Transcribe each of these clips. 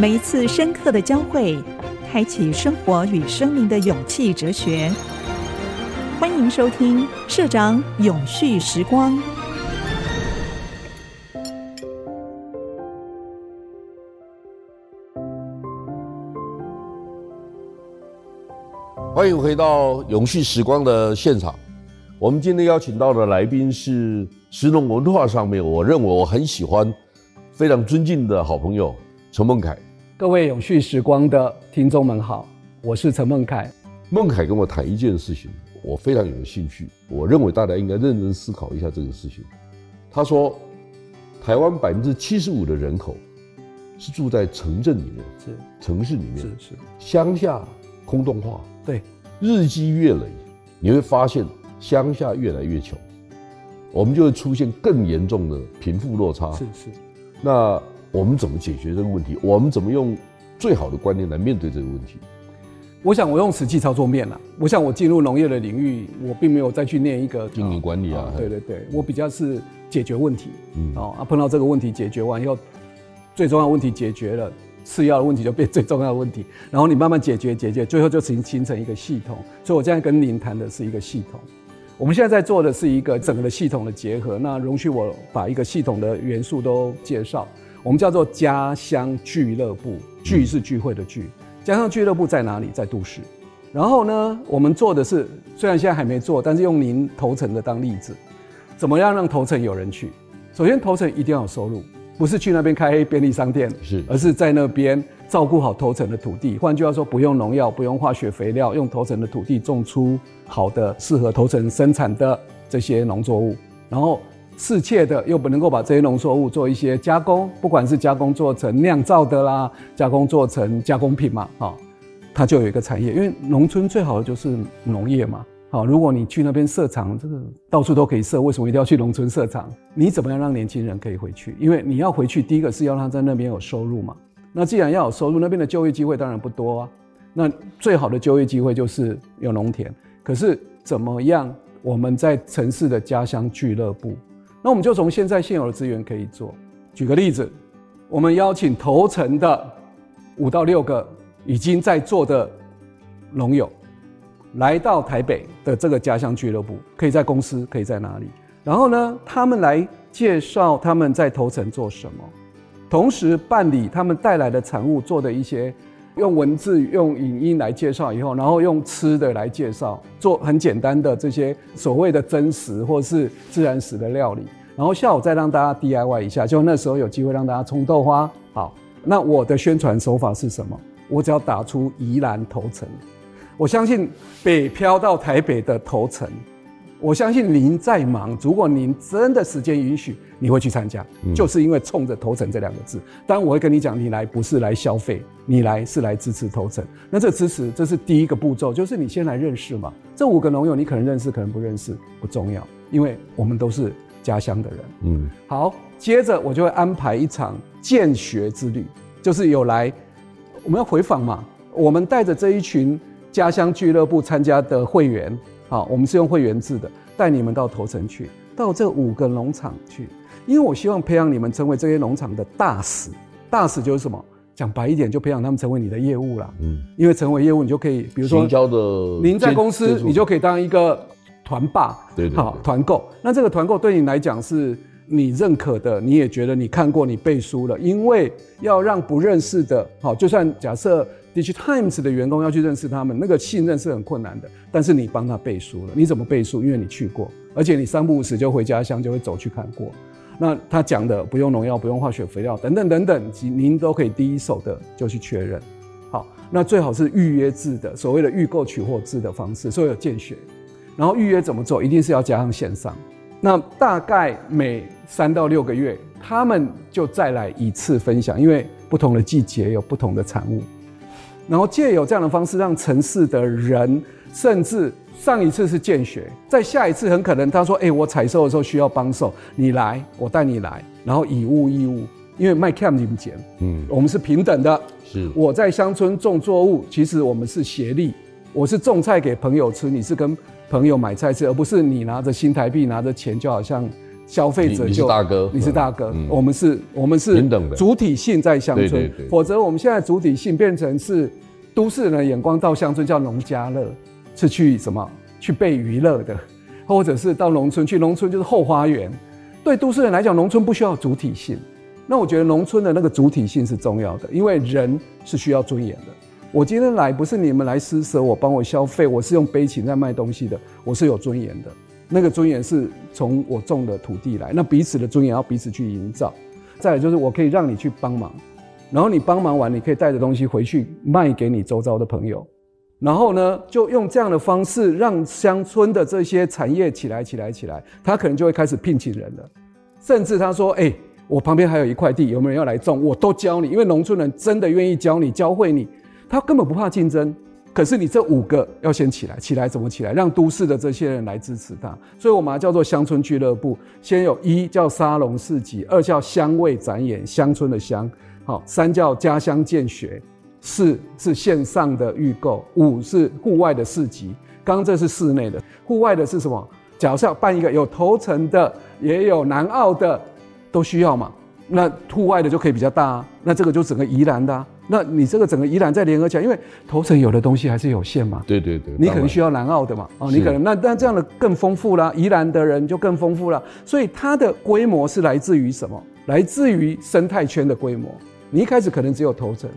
每一次深刻的交汇，开启生活与生命的勇气哲学。欢迎收听社长永续时光。欢迎回到永续时光的现场。我们今天邀请到的来宾是石龙文化上面，我认为我很喜欢、非常尊敬的好朋友陈孟凯。各位永续时光的听众们好，我是陈孟凯。孟凯跟我谈一件事情，我非常有兴趣。我认为大家应该认真思考一下这个事情。他说，台湾百分之七十五的人口是住在城镇里面，是城市里面，是是乡下空洞化，对，日积月累，你会发现。乡下越来越穷，我们就会出现更严重的贫富落差。是是，那我们怎么解决这个问题？我们怎么用最好的观念来面对这个问题？我想我用实际操作面了。我想我进入农业的领域，我并没有再去念一个经营管理啊。对对对，我比较是解决问题。嗯哦啊，碰到这个问题解决完以后，最重要的问题解决了，次要的问题就变最重要的问题。然后你慢慢解决解决，最后就形形成一个系统。所以我现在跟您谈的是一个系统。我们现在在做的是一个整个的系统的结合，那容许我把一个系统的元素都介绍。我们叫做家乡俱乐部，聚是聚会的聚。家乡俱乐部在哪里？在都市。然后呢，我们做的是，虽然现在还没做，但是用您头城的当例子，怎么样让头城有人去？首先，头城一定要有收入，不是去那边开便利商店，是，而是在那边。照顾好头城的土地，换句话说，不用农药，不用化学肥料，用头城的土地种出好的、适合头城生产的这些农作物，然后世切的又不能够把这些农作物做一些加工，不管是加工做成酿造的啦，加工做成加工品嘛，啊，它就有一个产业。因为农村最好的就是农业嘛，好，如果你去那边设厂，这个到处都可以设，为什么一定要去农村设厂？你怎么样让年轻人可以回去？因为你要回去，第一个是要让他在那边有收入嘛。那既然要有收入，那边的就业机会当然不多啊。那最好的就业机会就是有农田。可是怎么样？我们在城市的家乡俱乐部，那我们就从现在现有的资源可以做。举个例子，我们邀请头城的五到六个已经在做的农友，来到台北的这个家乡俱乐部，可以在公司，可以在哪里？然后呢，他们来介绍他们在头城做什么。同时办理他们带来的产物做的一些，用文字、用影音来介绍以后，然后用吃的来介绍，做很简单的这些所谓的真实或是自然食的料理，然后下午再让大家 DIY 一下，就那时候有机会让大家冲豆花。好，那我的宣传手法是什么？我只要打出宜兰头城，我相信北漂到台北的头城。我相信您再忙，如果您真的时间允许，你会去参加，嗯、就是因为冲着头城这两个字。当然，我会跟你讲，你来不是来消费，你来是来支持头城。那这支持，这是第一个步骤，就是你先来认识嘛。这五个农友，你可能认识，可能不认识，不重要，因为我们都是家乡的人。嗯，好，接着我就会安排一场见学之旅，就是有来，我们要回访嘛。我们带着这一群家乡俱乐部参加的会员。好，我们是用会员制的，带你们到头城去，到这五个农场去，因为我希望培养你们成为这些农场的大使。大使就是什么？讲白一点，就培养他们成为你的业务啦。嗯，因为成为业务，你就可以，比如说，您在公司，你就可以当一个团霸。对对，对。好，团购。那这个团购对你来讲是你认可的，你也觉得你看过，你背书了。因为要让不认识的，好，就算假设。DigiTimes 的员工要去认识他们，那个信任是很困难的。但是你帮他背书了，你怎么背书？因为你去过，而且你三不五时就回家乡就会走去看过。那他讲的不用农药、不用化学肥料等等等等，您都可以第一手的就去确认。好，那最好是预约制的，所谓的预购取货制的方式，所以有见血。然后预约怎么做？一定是要加上线上。那大概每三到六个月，他们就再来一次分享，因为不同的季节有不同的产物。然后借有这样的方式，让城市的人，甚至上一次是见学，在下一次很可能他说：“哎，我采收的时候需要帮手，你来，我带你来。”然后以物易物，因为卖 cam 你们捡，嗯，我们是平等的。是我在乡村种作物，其实我们是协力。我是种菜给朋友吃，你是跟朋友买菜吃，而不是你拿着新台币拿着钱，就好像消费者就你是大哥，你是大哥，嗯、我们是，我们是平等的主体性在乡村，否则我们现在主体性变成是都市人的眼光到乡村叫农家乐，是去什么去被娱乐的，或者是到农村去，农村就是后花园。对都市人来讲，农村不需要主体性。那我觉得农村的那个主体性是重要的，因为人是需要尊严的。我今天来不是你们来施舍我，帮我消费，我是用悲情在卖东西的，我是有尊严的。那个尊严是从我种的土地来，那彼此的尊严要彼此去营造。再来就是我可以让你去帮忙，然后你帮忙完，你可以带着东西回去卖给你周遭的朋友，然后呢，就用这样的方式让乡村的这些产业起来、起来、起来，他可能就会开始聘请人了，甚至他说：“哎，我旁边还有一块地，有没有人要来种？我都教你，因为农村人真的愿意教你、教会你，他根本不怕竞争。”可是你这五个要先起来，起来怎么起来？让都市的这些人来支持他，所以我们叫做乡村俱乐部。先有一叫沙龙市集，二叫乡味展演，乡村的乡，好，三叫家乡见学，四是线上的预购，五是户外的市集。刚刚这是室内的，户外的是什么？假设要办一个有头城的，也有南澳的，都需要嘛？那户外的就可以比较大啊，那这个就整个宜兰的啊。那你这个整个宜兰再联合起来，因为头城有的东西还是有限嘛。对对对，你可能需要南澳的嘛。哦，你可能那那这样的更丰富啦，宜兰的人就更丰富了。所以它的规模是来自于什么？来自于生态圈的规模。你一开始可能只有头城，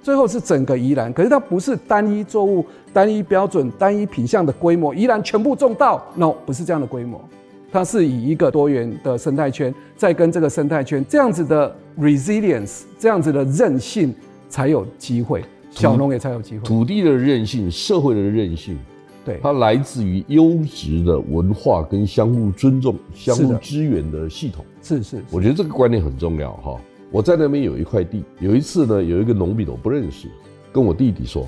最后是整个宜兰，可是它不是单一作物、单一标准、单一品相的规模。宜兰全部种稻，no，不是这样的规模。它是以一个多元的生态圈，在跟这个生态圈这样子的 resilience，这样子的韧性。才有机会，小农也才有机会。土地的韧性，社会的韧性，对，它来自于优质的文化跟相互尊重、相互支援的系统。是是，是，我觉得这个观念很重要哈。我在那边有一块地，有一次呢，有一个农民我不认识，跟我弟弟说：“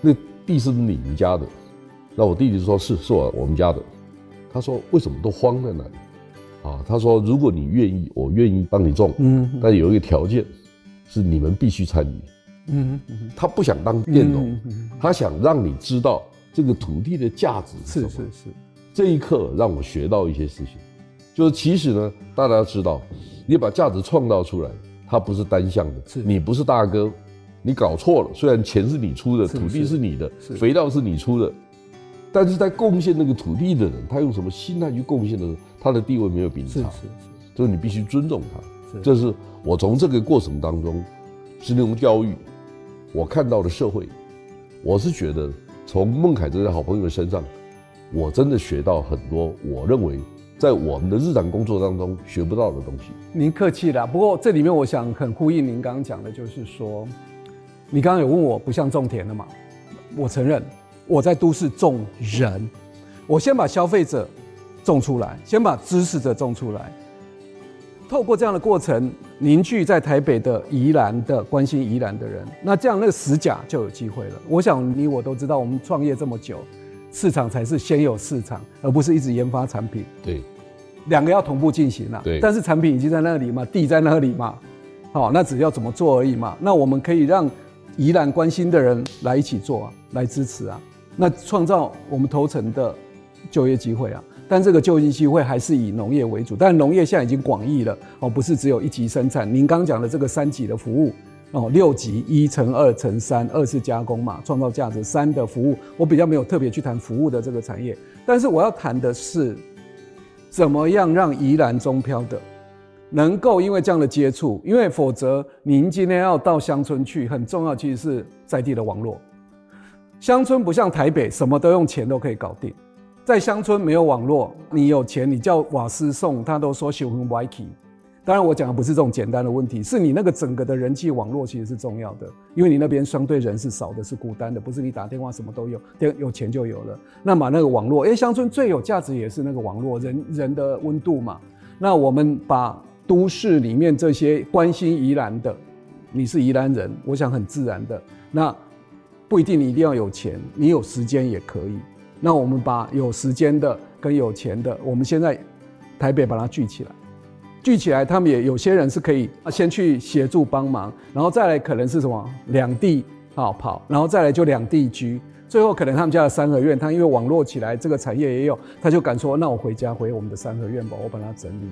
那地是不是你们家的？”那我弟弟说：“是，是我我们家的。”他说：“为什么都荒在那里？”啊，他说：“如果你愿意，我愿意帮你种，嗯，但有一个条件。”是你们必须参与，嗯，他不想当佃农，他想让你知道这个土地的价值是什么。是是是，这一刻让我学到一些事情，就是其实呢，大家要知道，你把价值创造出来，它不是单向的。是，你不是大哥，你搞错了。虽然钱是你出的，土地是你的，肥料是你出的，但是在贡献那个土地的人，他用什么心态去贡献的时候，他的地位没有比你差。是是是，就是你必须尊重他。这是我从这个过程当中，是那种教育，我看到的社会，我是觉得从孟凯这些好朋友身上，我真的学到很多。我认为在我们的日常工作当中学不到的东西。您客气了，不过这里面我想很呼应您刚刚讲的，就是说，你刚刚有问我不像种田的嘛？我承认我在都市种人，我先把消费者种出来，先把知识者种出来。透过这样的过程凝聚在台北的宜兰的关心宜兰的人，那这样那个十甲就有机会了。我想你我都知道，我们创业这么久，市场才是先有市场，而不是一直研发产品。对，两个要同步进行了。对，但是产品已经在那里嘛，地在那里嘛，好，那只要怎么做而已嘛。那我们可以让宜兰关心的人来一起做啊，来支持啊，那创造我们头城的就业机会啊。但这个就业机会还是以农业为主，但农业现在已经广义了哦，不是只有一级生产。您刚讲的这个三级的服务哦，六级一乘二乘三，二是加工嘛，创造价值，三的服务，我比较没有特别去谈服务的这个产业。但是我要谈的是，怎么样让宜兰中漂的能够因为这样的接触，因为否则您今天要到乡村去，很重要其实是在地的网络。乡村不像台北，什么都用钱都可以搞定。在乡村没有网络，你有钱，你叫瓦斯送，他都说喜欢 Viki。当然，我讲的不是这种简单的问题，是你那个整个的人际网络其实是重要的，因为你那边相对人是少的，是孤单的，不是你打电话什么都有，有钱就有了。那么那个网络，哎，乡村最有价值也是那个网络，人人的温度嘛。那我们把都市里面这些关心宜兰的，你是宜兰人，我想很自然的。那不一定你一定要有钱，你有时间也可以。那我们把有时间的跟有钱的，我们现在台北把它聚起来，聚起来，他们也有些人是可以先去协助帮忙，然后再来可能是什么两地啊跑，然后再来就两地居，最后可能他们家的三合院，他因为网络起来，这个产业也有，他就敢说，那我回家回我们的三合院吧，我把它整理。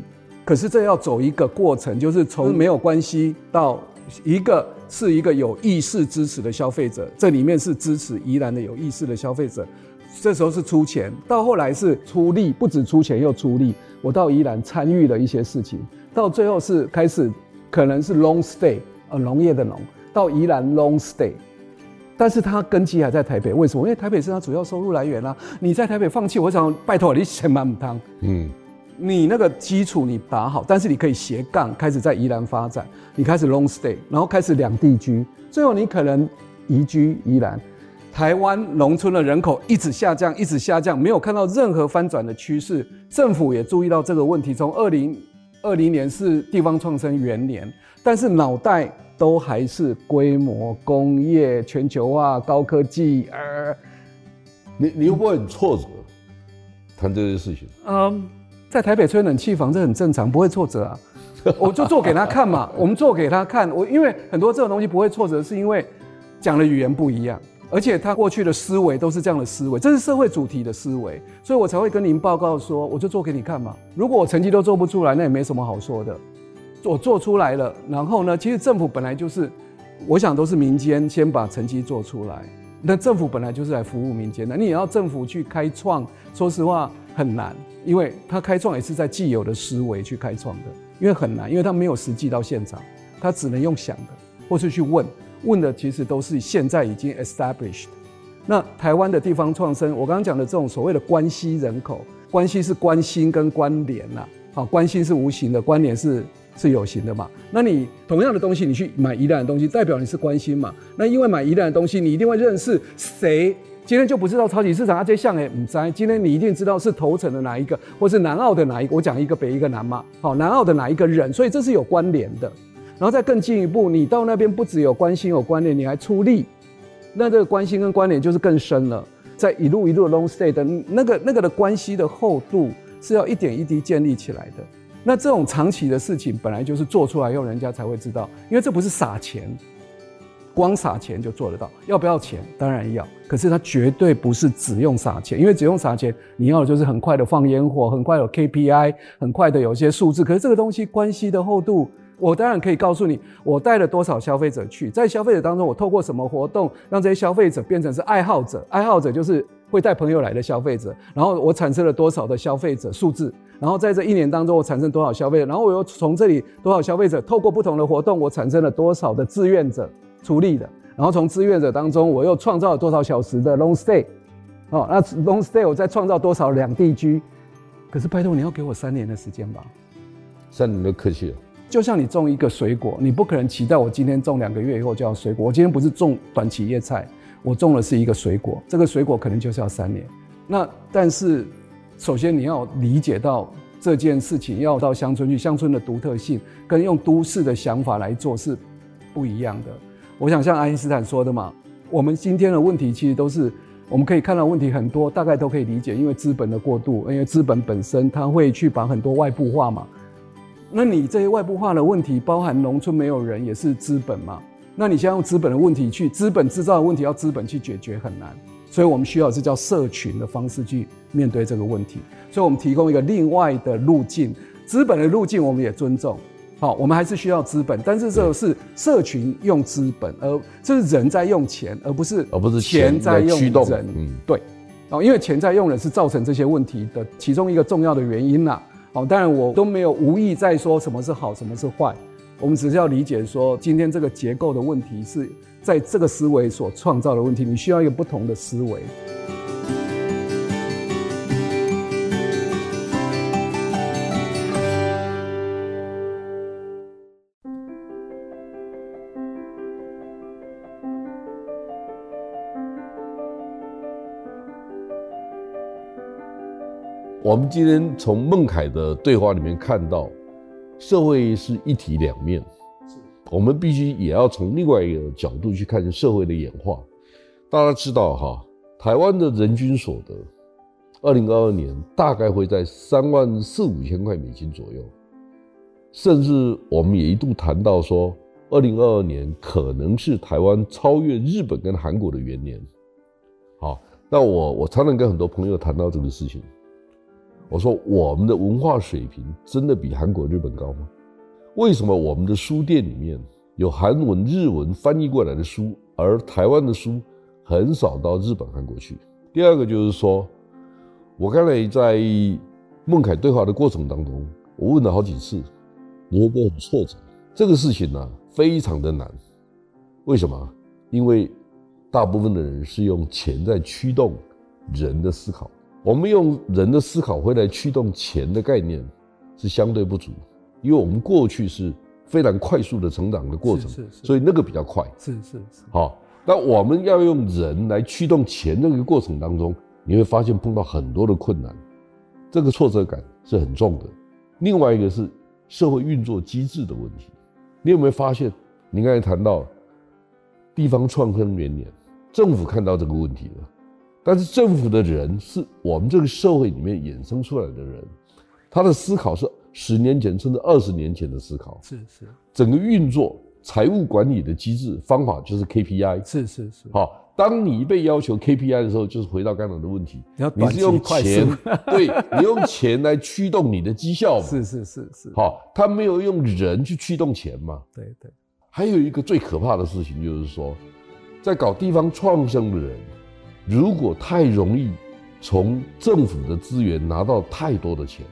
可是这要走一个过程，就是从没有关系到一个是一个有意识支持的消费者，这里面是支持宜兰的有意识的消费者。这时候是出钱，到后来是出力，不止出钱又出力。我到宜兰参与了一些事情，到最后是开始可能是 long stay，呃，农业的农，到宜兰 long stay，但是他根基还在台北，为什么？因为台北是他主要收入来源啦、啊。你在台北放弃，我想拜托你千万不通。嗯，你那个基础你打好，但是你可以斜杠开始在宜兰发展，你开始 long stay，然后开始两地居，最后你可能移居宜兰。台湾农村的人口一直下降，一直下降，没有看到任何翻转的趋势。政府也注意到这个问题，从二零二零年是地方创生元年，但是脑袋都还是规模工业、全球化、高科技。呃你你会不会很挫折？谈这些事情？嗯，在台北吹冷气房这很正常，不会挫折啊。我就做给他看嘛，我们做给他看。我因为很多这种东西不会挫折，是因为讲的语言不一样。而且他过去的思维都是这样的思维，这是社会主题的思维，所以我才会跟您报告说，我就做给你看嘛。如果我成绩都做不出来，那也没什么好说的。我做出来了，然后呢，其实政府本来就是，我想都是民间先把成绩做出来。那政府本来就是来服务民间的，你也要政府去开创，说实话很难，因为他开创也是在既有的思维去开创的，因为很难，因为他没有实际到现场，他只能用想的，或是去问。问的其实都是现在已经 established。那台湾的地方创生，我刚刚讲的这种所谓的关系人口，关系是关心跟关联呐。好，关心是无形的，关联是是有形的嘛。那你同样的东西，你去买宜兰的东西，代表你是关心嘛？那因为买宜兰的东西，你一定会认识谁？今天就不知道超级市场啊，这像诶唔知。今天你一定知道是头城的哪一个，或是南澳的哪一个。我讲一个北一个南嘛。好，南澳的哪一个人？所以这是有关联的。然后再更进一步，你到那边不只有关心有关联，你还出力，那这个关心跟关联就是更深了。在一路一路的 long stay 的那个那个的关系的厚度是要一点一滴建立起来的。那这种长期的事情本来就是做出来以后人家才会知道，因为这不是撒钱，光撒钱就做得到。要不要钱？当然要，可是它绝对不是只用撒钱，因为只用撒钱，你要的就是很快的放烟火，很快有 KPI，很快的有一些数字。可是这个东西关系的厚度。我当然可以告诉你，我带了多少消费者去，在消费者当中，我透过什么活动让这些消费者变成是爱好者？爱好者就是会带朋友来的消费者。然后我产生了多少的消费者数字？然后在这一年当中，我产生多少消费者？然后我又从这里多少消费者透过不同的活动，我产生了多少的志愿者出力的？然后从志愿者当中，我又创造了多少小时的 long stay？哦，那 long stay 我再创造多少两地居？可是拜托你要给我三年的时间吧？三年都客气了。就像你种一个水果，你不可能期待我今天种两个月以后就要水果。我今天不是种短期叶菜，我种的是一个水果，这个水果可能就是要三年。那但是，首先你要理解到这件事情要到乡村去，乡村的独特性跟用都市的想法来做是不一样的。我想像爱因斯坦说的嘛，我们今天的问题其实都是我们可以看到问题很多，大概都可以理解，因为资本的过度，因为资本本身它会去把很多外部化嘛。那你这些外部化的问题，包含农村没有人，也是资本嘛？那你现在用资本的问题去资本制造的问题，要资本去解决很难，所以我们需要的是叫社群的方式去面对这个问题。所以我们提供一个另外的路径，资本的路径我们也尊重。好，我们还是需要资本，但是这个是社群用资本，而这是人在用钱，而不是而不是钱在用人。嗯，对。哦，因为钱在用人是造成这些问题的其中一个重要的原因呐。好，当然我都没有无意在说什么是好，什么是坏，我们只是要理解说，今天这个结构的问题是在这个思维所创造的问题，你需要一个不同的思维。我们今天从孟凯的对话里面看到，社会是一体两面，我们必须也要从另外一个角度去看社会的演化。大家知道哈，台湾的人均所得，二零二二年大概会在三万四五千块美金左右，甚至我们也一度谈到说，二零二二年可能是台湾超越日本跟韩国的元年。好，那我我常常跟很多朋友谈到这个事情。我说我们的文化水平真的比韩国、日本高吗？为什么我们的书店里面有韩文、日文翻译过来的书，而台湾的书很少到日本、韩国去？第二个就是说，我刚才在孟凯对话的过程当中，我问了好几次，你会不会很挫折？这个事情呢、非常的难。为什么？因为大部分的人是用钱在驱动人的思考，我们用人的思考会来驱动钱的概念是相对不足，因为我们过去是非常快速的成长的过程，是是是，所以那个比较快。是是是。好，那我们要用人来驱动钱那个过程当中，你会发现碰到很多的困难，这个挫折感是很重的。另外一个是社会运作机制的问题，你有没有发现？你刚才谈到地方创生元年。政府看到这个问题了，但是政府的人是我们这个社会里面衍生出来的人，他的思考是十年前甚至二十年前的思考。是是，整个运作财务管理的机制方法就是 KPI。是是是。好，当你被要求 KPI 的时候，就是回到刚才的问题，你，你是用钱，对，你用钱来驱动你的绩效嘛？是是是是。好，他没有用人去驱动钱嘛？对对。还有一个最可怕的事情就是说。在搞地方创生的人，如果太容易从政府的资源拿到太多的钱，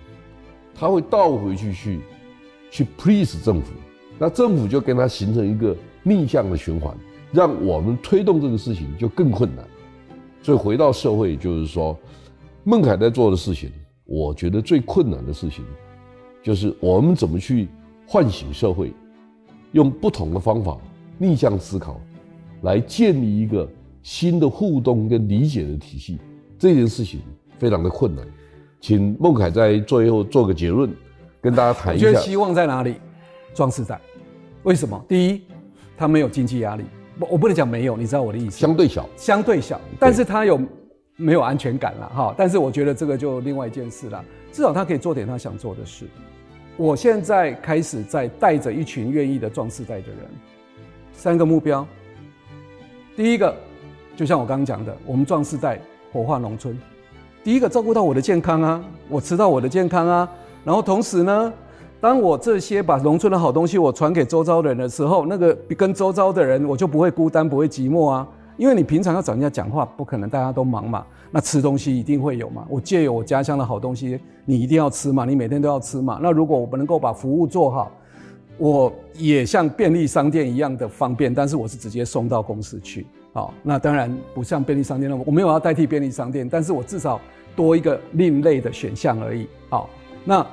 他会倒回去去去 please 政府，那政府就跟他形成一个逆向的循环，让我们推动这个事情就更困难。所以回到社会，就是说，孟凯在做的事情，我觉得最困难的事情，就是我们怎么去唤醒社会，用不同的方法逆向思考。来建立一个新的互动跟理解的体系，这件事情非常的困难，请孟凯在最后做个结论，跟大家谈一下。我觉得希望在哪里？壮士代，为什么？第一，他没有经济压力，我我不能讲没有，你知道我的意思？相对小，相对小，但是他有没有安全感了哈？但是我觉得这个就另外一件事了，至少他可以做点他想做的事。我现在开始在带着一群愿意的壮士代的人，三个目标。第一个，就像我刚刚讲的，我们壮世代活化农村。第一个照顾到我的健康啊，我吃到我的健康啊。然后同时呢，当我这些把农村的好东西我传给周遭的人的时候，那个跟周遭的人我就不会孤单，不会寂寞啊。因为你平常要找人家讲话，不可能大家都忙嘛。那吃东西一定会有嘛。我借有我家乡的好东西，你一定要吃嘛，你每天都要吃嘛。那如果我不能够把服务做好，我也像便利商店一样的方便，但是我是直接送到公司去。好，那当然不像便利商店那么，我没有要代替便利商店，但是我至少多一个另类的选项而已。好，那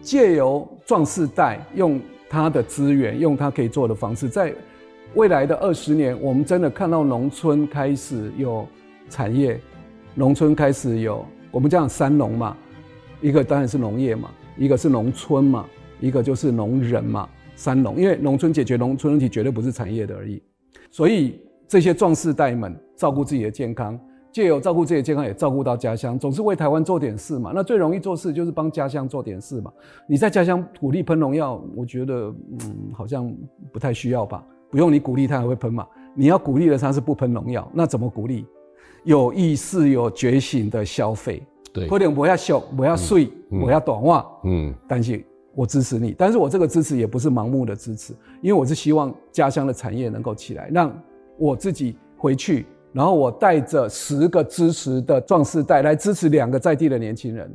借由壮世代用他的资源，用他可以做的方式，在未来的二十年，我们真的看到农村开始有产业，农村开始有我们讲三农嘛，一个当然是农业嘛，一个是农村嘛，一个就是农人嘛。三农，因为农村解决农村问题绝对不是产业的而已，所以这些壮士代们照顾自己的健康，借由照顾自己的健康，也照顾到家乡，总是为台湾做点事嘛。那最容易做事就是帮家乡做点事嘛。你在家乡鼓励喷农药，我觉得嗯好像不太需要吧，不用你鼓励他还会喷嘛。你要鼓励的他是不喷农药，那怎么鼓励？有意识、有觉醒的消费，对，或者不要小，不要碎，不要短袜，嗯，但是。我支持你，但是我这个支持也不是盲目的支持，因为我是希望家乡的产业能够起来，让我自己回去，然后我带着十个支持的壮士，带来支持两个在地的年轻人，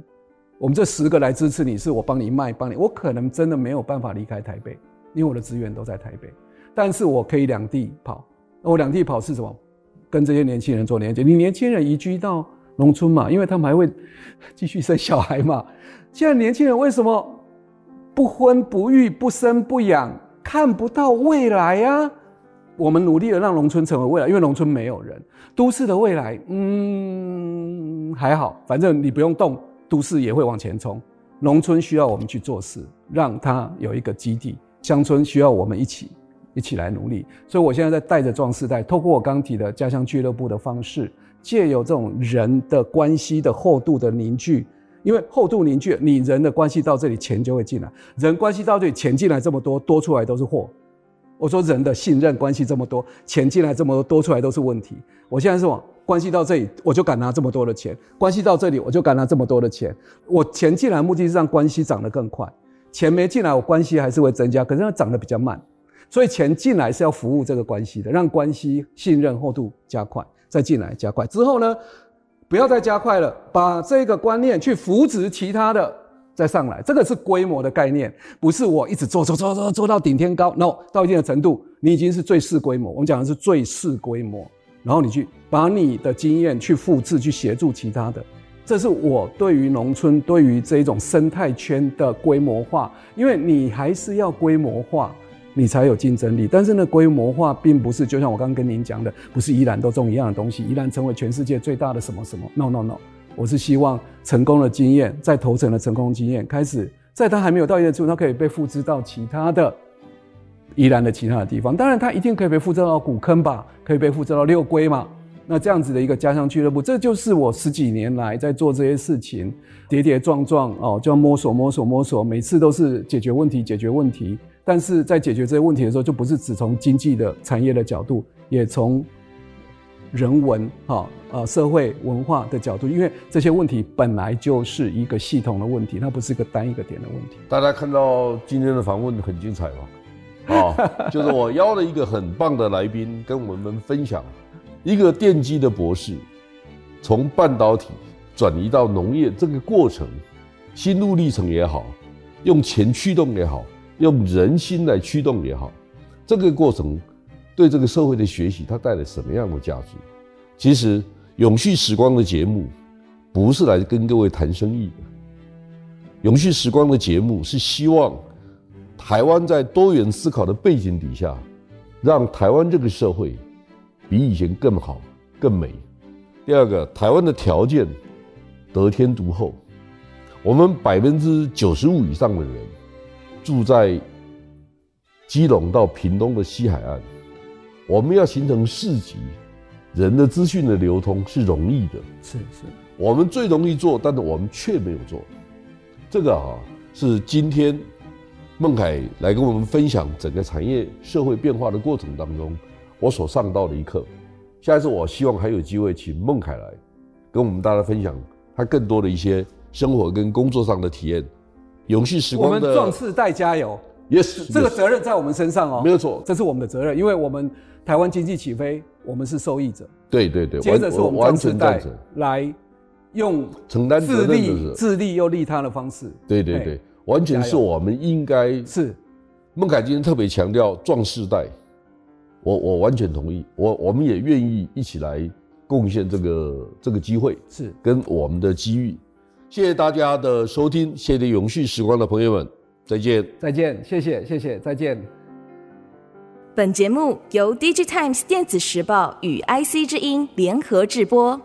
我们这十个来支持你，是我帮你卖，帮你，我可能真的没有办法离开台北，因为我的资源都在台北，但是我可以两地跑，我两地跑是什么？跟这些年轻人做连接，你年轻人移居到农村嘛，因为他们还会继续生小孩嘛，现在年轻人为什么？不婚不育不生不养，看不到未来呀、我们努力的让农村成为未来，因为农村没有人。都市的未来，嗯，还好，反正你不用动，都市也会往前冲。农村需要我们去做事，让它有一个基地。乡村需要我们一起一起来努力。所以我现在在带着壮世代，透过我刚提的家乡俱乐部的方式，借由这种人的关系的厚度的凝聚。因为厚度凝聚，你人的关系到这里，钱就会进来。人关系到这里，钱进来这么多，多出来都是货。我说人的信任关系这么多，钱进来这么多，多出来都是问题。我现在是往关系到这里我就敢拿这么多的钱，关系到这里我就敢拿这么多的钱。我钱进来目的是让关系涨得更快，钱没进来我关系还是会增加，可是它涨得比较慢。所以钱进来是要服务这个关系的，让关系信任厚度加快，再进来加快之后呢，不要再加快了，把这个观念去扶植其他的再上来，这个是规模的概念，不是我一直做做做做做到顶天高，no，到一定的程度，你已经是最适规模。我们讲的是最适规模，然后你去把你的经验去复制，去协助其他的，这是我对于农村对于这一种生态圈的规模化，因为你还是要规模化。你才有竞争力，但是呢，规模化并不是就像我刚刚跟您讲的，不是依然都种一样的东西，依然成为全世界最大的什么什么？No No No，我是希望成功的经验，在头城的成功经验开始，在它还没有到一定程度，它可以被复制到其他的宜兰的其他的地方。当然，它一定可以被复制到古坑吧，可以被复制到六龟嘛。那这样子的一个家乡俱乐部，这就是我十几年来在做这些事情，跌跌撞撞哦，就要摸索摸索摸索，每次都是解决问题解决问题。但是在解决这些问题的时候，就不是只从经济的产业的角度，也从人文、哈呃社会文化的角度，因为这些问题本来就是一个系统的问题，它不是一个单一个点的问题。大家看到今天的访问很精彩吗？啊，就是我邀了一个很棒的来宾，跟我们分享一个电机的博士，从半导体转移到农业这个过程，心路历程也好，用钱驱动也好。用人心来驱动也好，这个过程对这个社会的学习，它带来什么样的价值？其实永续时光的节目不是来跟各位谈生意的，永续时光的节目是希望台湾在多元思考的背景底下，让台湾这个社会比以前更好、更美。第二个，台湾的条件得天独厚，我们百分之九十五以上的人。住在基隆到屏东的西海岸，我们要形成市集，人的资讯的流通是容易的，是是，我们最容易做，但是我们却没有做。这个啊，是今天孟凯来跟我们分享整个产业社会变化的过程当中，我所上到的一课。下一次我希望还有机会请孟凯来跟我们大家分享他更多的一些生活跟工作上的体验。永续时光的，我们壮士代加油！Yes，这个责任在我们身上哦，没有错，这是我们的责任，因为我们台湾经济起飞，我们是受益者。对对对，接着是我们壮世代来用承担自利、自利又利他的方式。对对对，完全是我们应该。是孟凯今天特别强调壮世代，我我完全同意，我我们也愿意一起来贡献这个这个机会，是跟我们的机遇。谢谢大家的收听，谢谢永续时光的朋友们，再见，再见，谢谢，谢谢，再见。本节目由 DigiTimes 电子时报与 IC 之音联合制播。